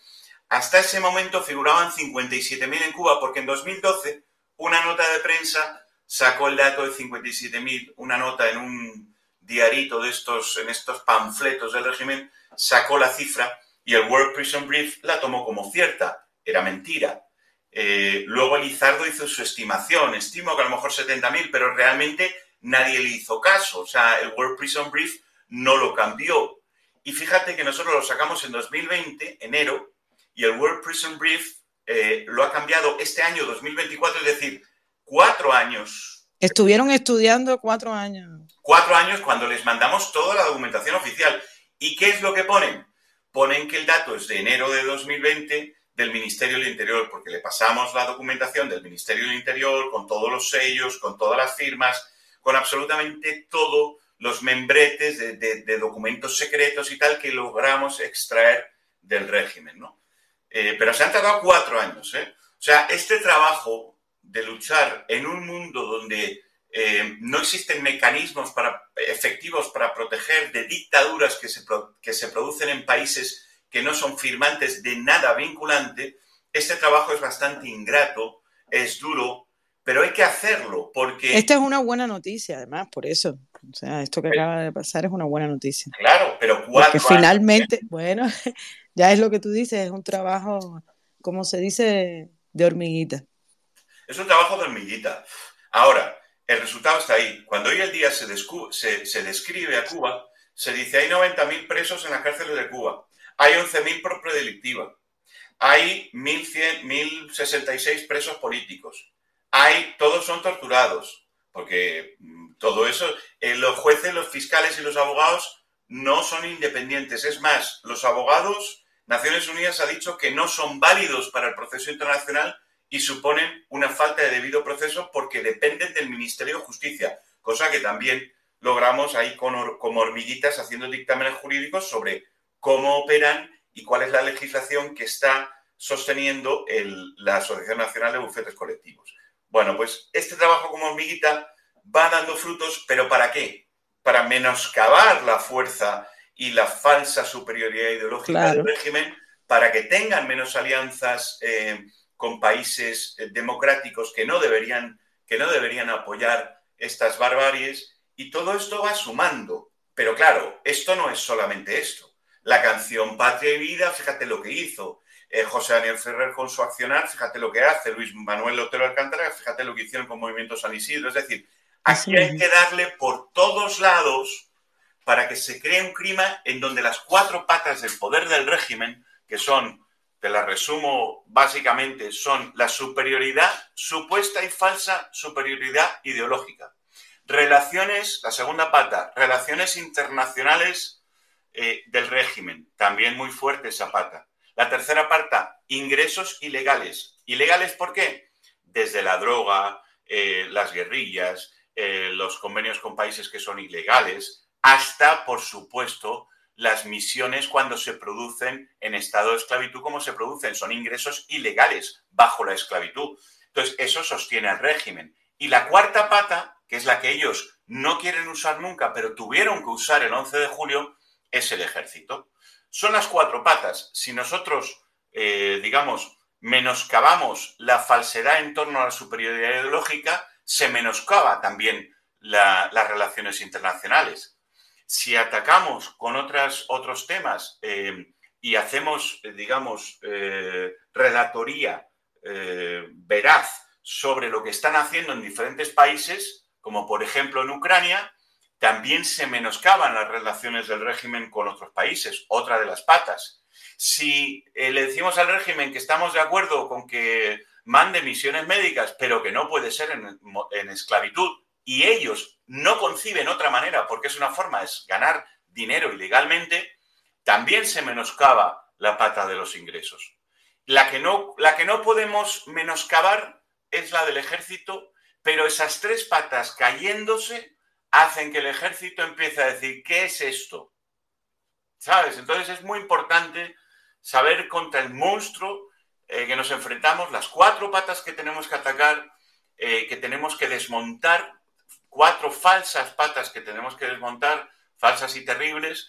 hasta ese momento figuraban 57.000 en Cuba, porque en 2012 una nota de prensa sacó el dato de 57.000, una nota en un diarito de estos, en estos panfletos del régimen, sacó la cifra y el World Prison Brief la tomó como cierta. Era mentira. Eh, luego Elizardo hizo su estimación, estimo que a lo mejor 70.000, pero realmente nadie le hizo caso. O sea, el World Prison Brief no lo cambió. Y fíjate que nosotros lo sacamos en 2020, enero, y el World Prison Brief eh, lo ha cambiado este año 2024, es decir, cuatro años. Estuvieron estudiando cuatro años. Cuatro años cuando les mandamos toda la documentación oficial. ¿Y qué es lo que ponen? Ponen que el dato es de enero de 2020 del Ministerio del Interior, porque le pasamos la documentación del Ministerio del Interior con todos los sellos, con todas las firmas, con absolutamente todos los membretes de, documentos secretos y tal que logramos extraer del régimen, ¿no? Eh, pero se han tardado cuatro años, ¿eh? O sea, este trabajo de luchar en un mundo donde eh, no existen mecanismos para, efectivos para proteger de dictaduras que se, que se producen en países que no son firmantes de nada vinculante, este trabajo es bastante ingrato, es duro, pero hay que hacerlo porque... Esta es una buena noticia, además, por eso. O sea, esto que acaba de pasar es una buena noticia. Claro, pero cuatro Porque finalmente, ¿eh? bueno, ya es lo que tú dices, es un trabajo, como se dice, de hormiguita. Es un trabajo de hormiguita. Ahora, el resultado está ahí. Cuando hoy el día se, se, describe a Cuba, se dice hay 90.000 presos en las cárceles de Cuba, hay 11.000 por predelictiva, hay 1.066 presos políticos, hay, todos son torturados, porque mm, todo eso, eh, los jueces, los fiscales y los abogados no son independientes. Es más, los abogados, Naciones Unidas ha dicho que no son válidos para el proceso internacional y suponen una falta de debido proceso porque dependen del Ministerio de Justicia, cosa que también logramos ahí con, como hormiguitas haciendo dictámenes jurídicos sobre cómo operan y cuál es la legislación que está sosteniendo la Asociación Nacional de Bufetes Colectivos. Bueno, pues este trabajo como hormiguita va dando frutos, pero ¿para qué? Para menoscabar la fuerza y la falsa superioridad ideológica del régimen, para que tengan menos alianzas eh, con países eh, democráticos que no deberían, que no deberían apoyar estas barbaries, y todo esto va sumando. Pero claro, esto no es solamente esto. La canción Patria y Vida, fíjate lo que hizo. Eh, José Daniel Ferrer con su accionar, fíjate lo que hace. Luis Manuel Otero Alcántara, fíjate lo que hicieron con Movimiento San Isidro. Es decir, aquí hay que darle por todos lados para que se cree un clima en donde las cuatro patas del poder del régimen, que son, te las resumo básicamente, son la superioridad supuesta y falsa superioridad ideológica. Relaciones, la segunda pata, relaciones internacionales eh, del régimen, también muy fuerte esa pata. La tercera pata, ingresos ilegales. ¿Ilegales por qué? Desde la droga, eh, las guerrillas, eh, los convenios con países que son ilegales, hasta, por supuesto, las misiones cuando se producen en estado de esclavitud, como se producen, son ingresos ilegales bajo la esclavitud. Entonces, eso sostiene al régimen. Y la cuarta pata, que es la que ellos no quieren usar nunca, pero tuvieron que usar el 11 de julio, es el ejército. Son las cuatro patas. Si nosotros, eh, digamos, menoscabamos la falsedad en torno a la superioridad ideológica, se menoscaba también las relaciones internacionales. Si atacamos con otros temas eh, y hacemos, digamos, eh, relatoría veraz sobre lo que están haciendo en diferentes países, como por ejemplo en Ucrania, también se menoscaban las relaciones del régimen con otros países, otra de las patas. Si eh, le decimos al régimen que estamos de acuerdo con que mande misiones médicas, pero que no puede ser en, esclavitud, y ellos no conciben otra manera, porque es una forma de ganar dinero ilegalmente, también se menoscaba la pata de los ingresos. La que no, la que no podemos menoscabar es la del ejército, pero esas tres patas cayéndose hacen que el ejército empiece a decir, ¿qué es esto? ¿Sabes? Entonces es muy importante saber contra el monstruo eh, que nos enfrentamos, las cuatro patas que tenemos que atacar, eh, que tenemos que desmontar, cuatro falsas patas que tenemos que desmontar, falsas y terribles.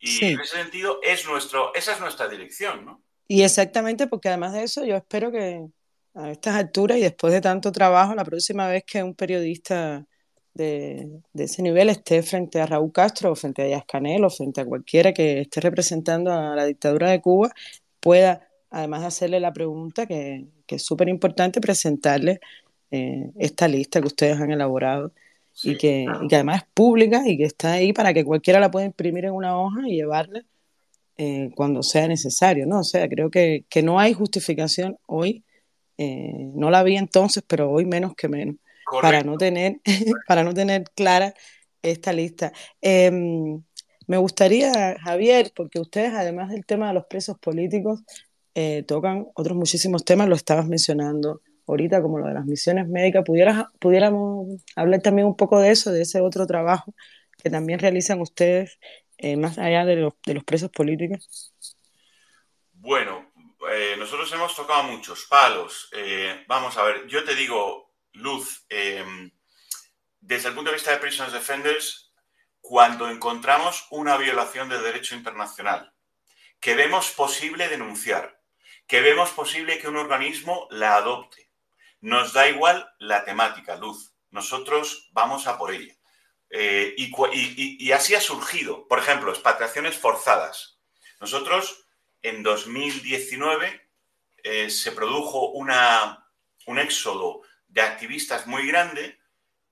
Y en ese sentido es nuestro, esa es nuestra dirección, ¿no? Y exactamente porque además de eso yo espero que, a estas alturas y después de tanto trabajo, la próxima vez que un periodista de, ese nivel esté frente a Raúl Castro o frente a Díaz Canel o frente a cualquiera que esté representando a la dictadura de Cuba, pueda, además de hacerle la pregunta, que, es súper importante, presentarle eh, esta lista que ustedes han elaborado y, que, además es pública y que está ahí para que cualquiera la pueda imprimir en una hoja y llevarla eh, cuando sea necesario, ¿no? O sea, creo que, no hay justificación hoy, eh, no la vi entonces, pero hoy menos que menos, para no tener, para no tener clara esta lista. Em, me gustaría, Javier, porque ustedes, además del tema de los presos políticos, eh, tocan otros muchísimos temas, lo estabas mencionando ahorita, como lo de las misiones médicas, pudiéramos hablar también un poco de eso, de ese otro trabajo que también realizan ustedes eh, más allá de los, de los, presos políticos? Bueno, eh, nosotros hemos tocado muchos palos. Eh, vamos a ver, yo te digo, Luz, em, desde el punto de vista de Prisoners Defenders, cuando encontramos una violación del derecho internacional, que vemos posible denunciar, que vemos posible que un organismo la adopte, nos da igual la temática, Luz. Nosotros vamos a por ella. Eh, y, así ha surgido, por ejemplo, expatriaciones forzadas. Nosotros, en 2019, eh, se produjo una, un éxodo de activistas muy grande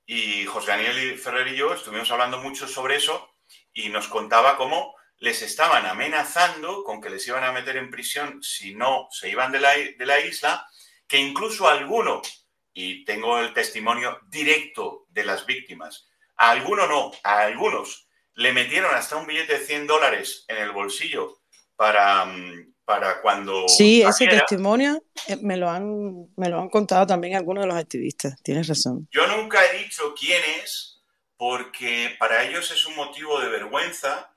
y José Daniel Ferrer y yo estuvimos hablando mucho sobre eso y nos contaba cómo les estaban amenazando con que les iban a meter en prisión si no se iban de la, de la isla, que incluso algunos, y tengo el testimonio directo de las víctimas, a alguno no, a algunos le metieron hasta un billete de 100 dólares en el bolsillo para, mm, para cuando... Sí, ese testimonio eh, me lo, han, me lo han contado también algunos de los activistas, tienes razón. Yo nunca he dicho quién es, porque para ellos es un motivo de vergüenza,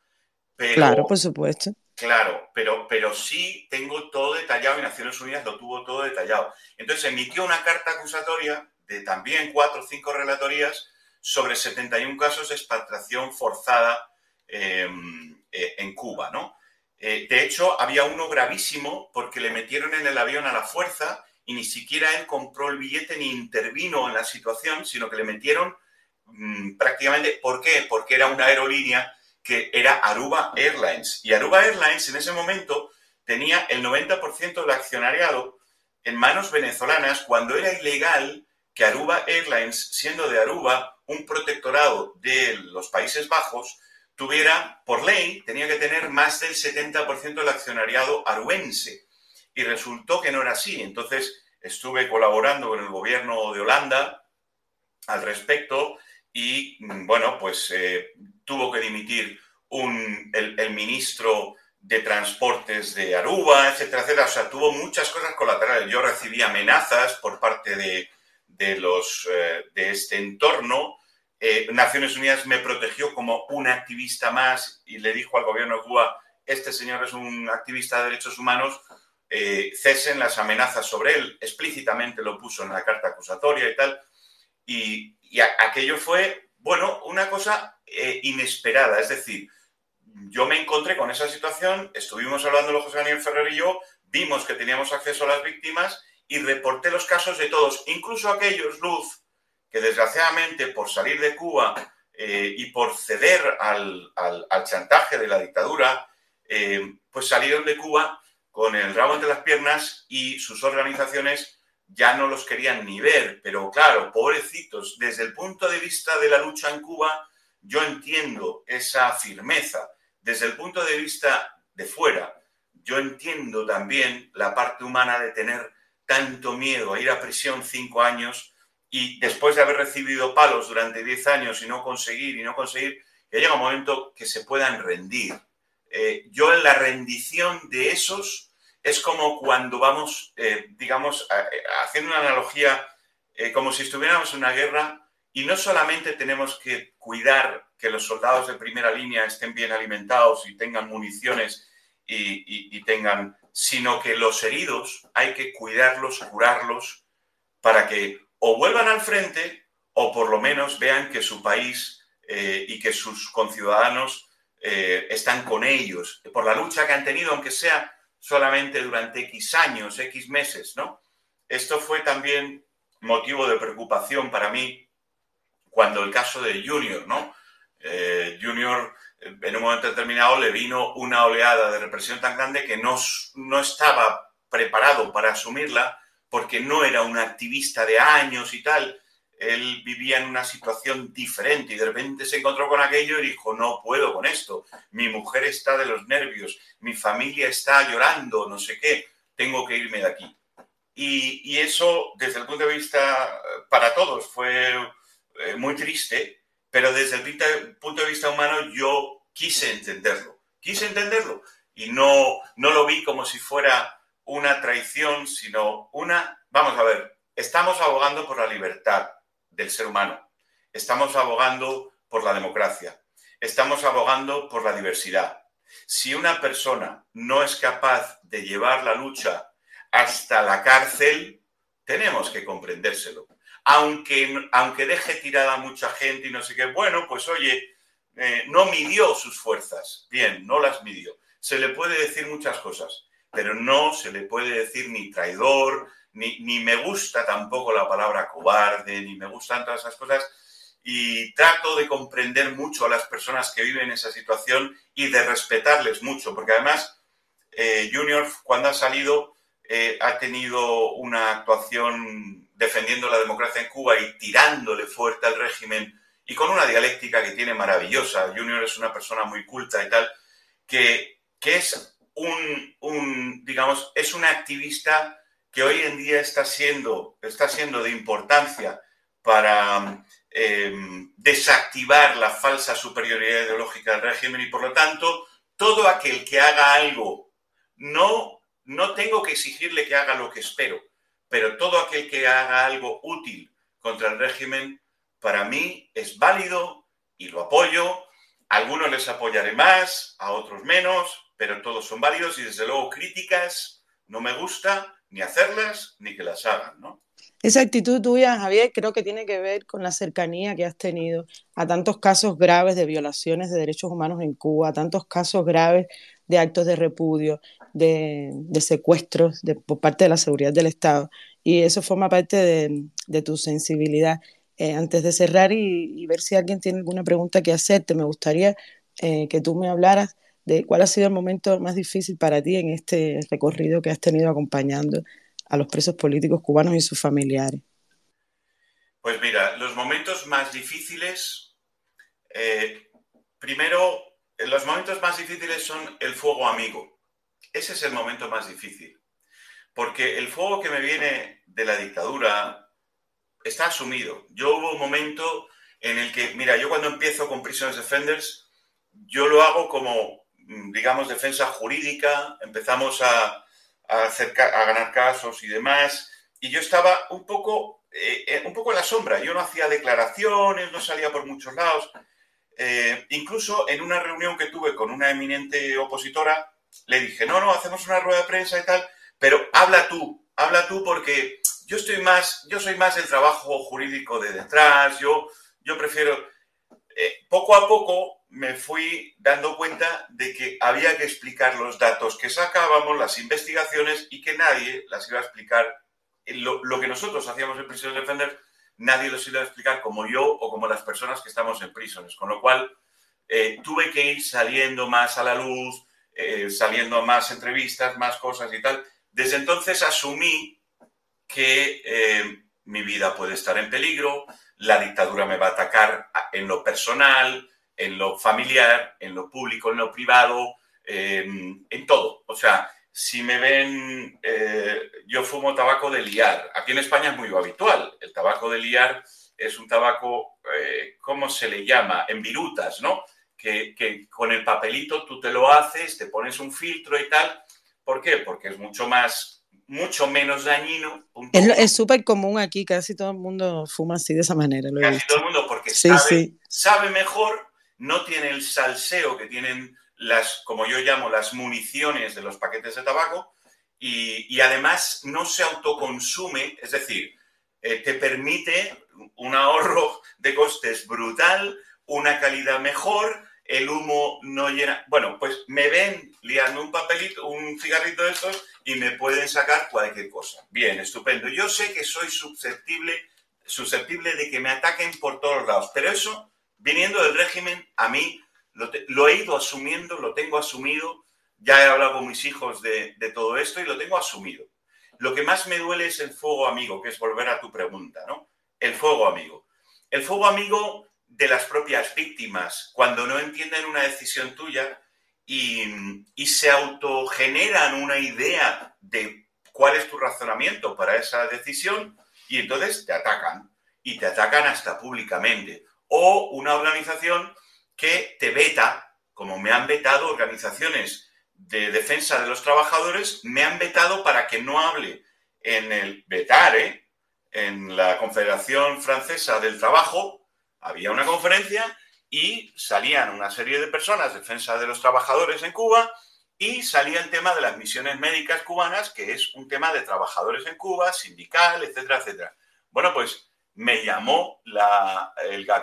pero... Claro, por supuesto. Claro, pero, pero sí tengo todo detallado y Naciones Unidas lo tuvo todo detallado. Entonces emitió una carta acusatoria de también cuatro o cinco relatorías sobre 71 casos de expatriación forzada em, eh, en Cuba, ¿no? Eh, de hecho, había uno gravísimo porque le metieron en el avión a la fuerza y ni siquiera él compró el billete ni intervino en la situación, sino que le metieron mm, prácticamente, ¿por qué? Porque era una aerolínea que era Aruba Airlines. Y Aruba Airlines en ese momento tenía el 90% del accionariado en manos venezolanas cuando era ilegal que Aruba Airlines, siendo de Aruba, un protectorado de los Países Bajos tuviera, por ley, tenía que tener más del 70% del accionariado aruense. Y resultó que no era así. Entonces estuve colaborando con el gobierno de Holanda al respecto y, bueno, pues eh, tuvo que dimitir el, ministro de Transportes de Aruba, etcétera, etcétera. O sea, tuvo muchas cosas colaterales. Yo recibí amenazas por parte de, de, los, eh, de este entorno. Eh, Naciones Unidas me protegió como un activista más y le dijo al gobierno de Cuba, este señor es un activista de derechos humanos, eh, cesen las amenazas sobre él. Explícitamente lo puso en la carta acusatoria y tal. Y, aquello fue, bueno, una cosa inesperada. Es decir, yo me encontré con esa situación, estuvimos hablando José Daniel Ferrer y yo, vimos que teníamos acceso a las víctimas y reporté los casos de todos, incluso aquellos, Luz, que desgraciadamente por salir de Cuba eh, y por ceder al, chantaje de la dictadura, eh, pues salieron de Cuba con el rabo entre las piernas y sus organizaciones ya no los querían ni ver. Pero claro, pobrecitos, desde el punto de vista de la lucha en Cuba, yo entiendo esa firmeza. Desde el punto de vista de fuera, yo entiendo también la parte humana de tener tanto miedo a ir a prisión cinco años y después de haber recibido palos durante diez años y no conseguir y no conseguir, que llega un momento que se puedan rendir. Eh, yo en la rendición de esos es como cuando vamos, eh, digamos, eh, haciendo una analogía, como si estuviéramos en una guerra y no solamente tenemos que cuidar que los soldados de primera línea estén bien alimentados y tengan municiones y tengan sino que los heridos hay que cuidarlos, curarlos, para que o vuelvan al frente o por lo menos vean que su país eh, y que sus conciudadanos eh, están con ellos, por la lucha que han tenido, aunque sea solamente durante X años, X meses, ¿no? esto fue también motivo de preocupación para mí cuando el caso de Junior, ¿no? Eh, Junior en un momento determinado le vino una oleada de represión tan grande que no, no estaba preparado para asumirla porque no era un activista de años y tal. Él vivía en una situación diferente y de repente se encontró con aquello y dijo, no puedo con esto. Mi mujer está de los nervios, mi familia está llorando, no sé qué, tengo que irme de aquí. Y, eso, desde el punto de vista, para todos, fue eh, muy triste, pero desde el punto de vista humano yo quise entenderlo, quise entenderlo y no, no lo vi como si fuera una traición, sino una, vamos a ver, estamos abogando por la libertad del ser humano, estamos abogando por la democracia, estamos abogando por la diversidad. Si una persona no es capaz de llevar la lucha hasta la cárcel, tenemos que comprendérselo. Aunque, aunque deje tirada mucha gente y no sé qué, bueno, pues oye, eh, no midió sus fuerzas. Bien, no las midió. Se le puede decir muchas cosas, pero no se le puede decir ni traidor, ni, ni me gusta tampoco la palabra cobarde, ni me gustan todas esas cosas. Y trato de comprender mucho a las personas que viven esa situación y de respetarles mucho, porque además eh, Junior, cuando ha salido, eh, ha tenido una actuación defendiendo la democracia en Cuba y tirándole fuerte al régimen y con una dialéctica que tiene maravillosa. Junior es una persona muy culta y tal, que, que es un, un, digamos, es una activista que hoy en día está siendo, está siendo de importancia para em, desactivar la falsa superioridad ideológica del régimen y por lo tanto todo aquel que haga algo, no, no tengo que exigirle que haga lo que espero, pero todo aquel que haga algo útil contra el régimen para mí es válido y lo apoyo. A algunos les apoyaré más, a otros menos, pero todos son válidos y desde luego críticas no me gusta ni hacerlas ni que las hagan, ¿no? Esa actitud tuya, Javier, creo que tiene que ver con la cercanía que has tenido a tantos casos graves de violaciones de derechos humanos en Cuba, a tantos casos graves de actos de repudio, de, secuestros por parte de la seguridad del Estado. Y eso forma parte de tu sensibilidad. Eh, antes de cerrar y, ver si alguien tiene alguna pregunta que hacerte, me gustaría eh, que tú me hablaras de cuál ha sido el momento más difícil para ti en este recorrido que has tenido acompañando a los presos políticos cubanos y sus familiares. Pues mira, los momentos más difíciles, eh, primero, los momentos más difíciles son el fuego amigo. Ese es el momento más difícil. Porque el fuego que me viene de la dictadura, está asumido. Yo hubo un momento en el que, mira, yo cuando empiezo con Prisoners Defenders, yo lo hago como, digamos, defensa jurídica, empezamos a, ganar casos y demás, y yo estaba un poco, eh, eh, un poco en la sombra, yo no hacía declaraciones, no salía por muchos lados. Eh, incluso en una reunión que tuve con una eminente opositora, le dije, no, no, hacemos una rueda de prensa y tal, pero habla tú, habla tú porque yo estoy más, yo soy más el trabajo jurídico de detrás, yo, yo prefiero, eh, poco a poco me fui dando cuenta de que había que explicar los datos que sacábamos, las investigaciones y que nadie las iba a explicar. Lo, lo que nosotros hacíamos en Prisiones Defender, nadie los iba a explicar como yo o como las personas que estamos en prisiones. Con lo cual, eh, tuve que ir saliendo más a la luz, eh, saliendo más entrevistas, más cosas y tal. Desde entonces asumí que eh, mi vida puede estar en peligro, la dictadura me va a atacar en lo personal, en lo familiar, en lo público, en lo privado, em, en todo. O sea, si me ven, eh, yo fumo tabaco de liar. Aquí en España es muy habitual. El tabaco de liar es un tabaco, eh, ¿cómo se le llama? En virutas, ¿no? Que, que, con el papelito tú te lo haces, te pones un filtro y tal. ¿Por qué? Porque es mucho más mucho menos dañino. Es súper común aquí, casi todo el mundo fuma así de esa manera. casi todo el mundo, porque sabe, sabe, mejor, no tiene el salseo que tienen las, como yo llamo, las municiones de los paquetes de tabaco, y, además no se autoconsume, es decir, eh, te permite un ahorro de costes brutal, una calidad mejor el humo no llena. Bueno, pues me ven liando un papelito, un cigarrito de estos y me pueden sacar cualquier cosa. Bien, estupendo. Yo sé que soy susceptible, susceptible de que me ataquen por todos lados, pero eso, viniendo del régimen, a mí lo, he ido asumiendo, lo tengo asumido. Ya he hablado con mis hijos de, todo esto y lo tengo asumido. Lo que más me duele es el fuego amigo, que es volver a tu pregunta, ¿no? El fuego amigo. El fuego amigo de las propias víctimas, cuando no entienden una decisión tuya y, se autogeneran una idea de cuál es tu razonamiento para esa decisión y entonces te atacan y te atacan hasta públicamente. O una organización que te veta, como me han vetado organizaciones de defensa de los trabajadores, me han vetado para que no hable en el vetar, ¿eh? en la Confederación Francesa del Trabajo, había una conferencia y salían una serie de personas, defensa de los trabajadores en Cuba, y salía el tema de las misiones médicas cubanas, que es un tema de trabajadores en Cuba, sindical, etcétera, etcétera. Bueno, pues me llamó la,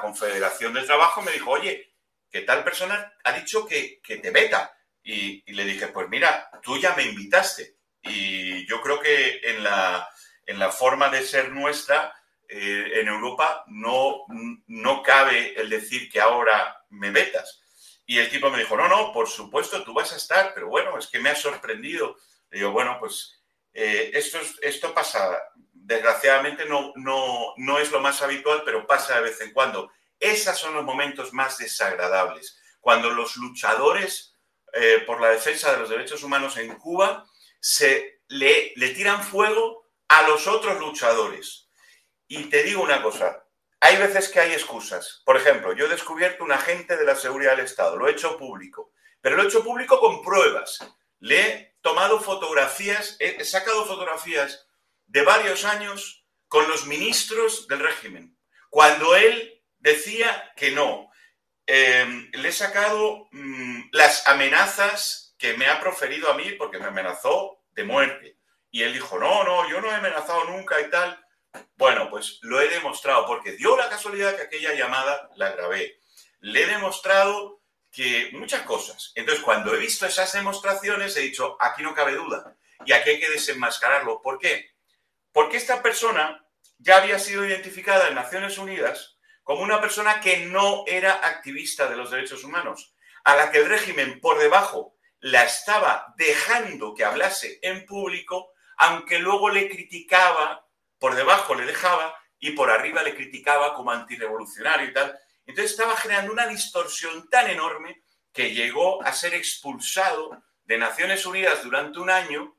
Confederación del Trabajo y me dijo, oye, que tal persona ha dicho que, te veta. Y, y, le dije, pues mira, tú ya me invitaste. Y yo creo que en la, en la forma de ser nuestra, eh, en Europa no, no cabe el decir que ahora me vetas. Y el tipo me dijo, no, no, por supuesto, tú vas a estar, pero bueno, es que me ha sorprendido. Le digo, bueno, pues eh, esto, esto pasa, desgraciadamente no, no, no es lo más habitual, pero pasa de vez en cuando. Esos son los momentos más desagradables, cuando los luchadores eh, por la defensa de los derechos humanos en Cuba se le, le tiran fuego a los otros luchadores y te digo una cosa, hay veces que hay excusas. Por ejemplo, yo he descubierto un agente de la seguridad del Estado, lo he hecho público, pero lo he hecho público con pruebas. Le he tomado fotografías, he sacado fotografías de varios años con los ministros del régimen, cuando él decía que no. Em, le he sacado mm, las amenazas que me ha proferido a mí porque me amenazó de muerte. Y él dijo, no, no, yo no he amenazado nunca y tal. Bueno, pues lo he demostrado porque dio la casualidad que aquella llamada la grabé. Le he demostrado que muchas cosas. Entonces, cuando he visto esas demostraciones, he dicho, aquí no cabe duda y aquí hay que desenmascararlo. ¿Por qué? Porque esta persona ya había sido identificada en Naciones Unidas como una persona que no era activista de los derechos humanos, a la que el régimen por debajo la estaba dejando que hablase en público, aunque luego le criticaba por debajo le dejaba y por arriba le criticaba como antirevolucionario y tal. Entonces estaba generando una distorsión tan enorme que llegó a ser expulsado de Naciones Unidas durante un año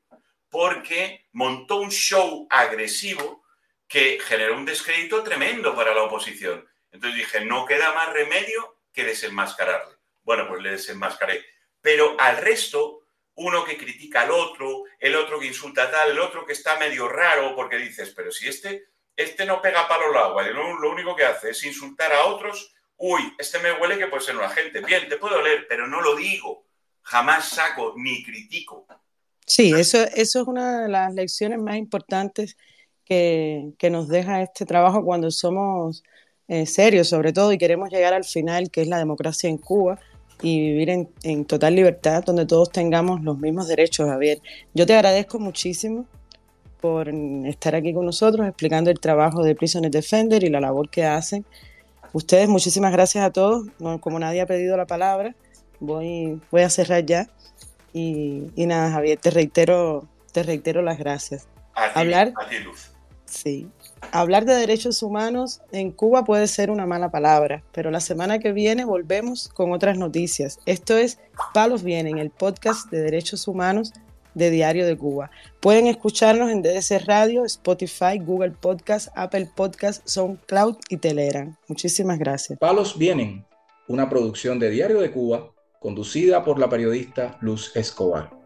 porque montó un show agresivo que generó un descrédito tremendo para la oposición. Entonces dije, no queda más remedio que desenmascararle. Bueno, pues le desenmascaré. Pero al resto uno que critica al otro, el otro que insulta a tal, el otro que está medio raro, porque dices, pero si este, este no pega palo al agua, y lo, único que hace es insultar a otros, uy, este me huele que puede ser un agente. Bien, te puedo leer, pero no lo digo, jamás saco ni critico. Sí, eso, eso es una de las lecciones más importantes que, que nos deja este trabajo cuando somos eh, serios, sobre todo, y queremos llegar al final, que es la democracia en Cuba y vivir en, total libertad, donde todos tengamos los mismos derechos, Javier. Yo te agradezco muchísimo por estar aquí con nosotros explicando el trabajo de Prisoner Defender y la labor que hacen. Ustedes, muchísimas gracias a todos. como nadie ha pedido la palabra, voy, voy a cerrar ya. Y, nada, Javier, te reitero, te reitero las gracias. Hablar, a ti, Luz. Sí, hablar de derechos humanos en Cuba puede ser una mala palabra, pero la semana que viene volvemos con otras noticias. Esto es Palos Vienen, el podcast de derechos humanos de Diario de Cuba. Pueden escucharnos en DDC Radio, Spotify, Google Podcast, Apple Podcast, SoundCloud y Telegram. Muchísimas gracias. Palos Vienen, una producción de Diario de Cuba conducida por la periodista Luz Escobar.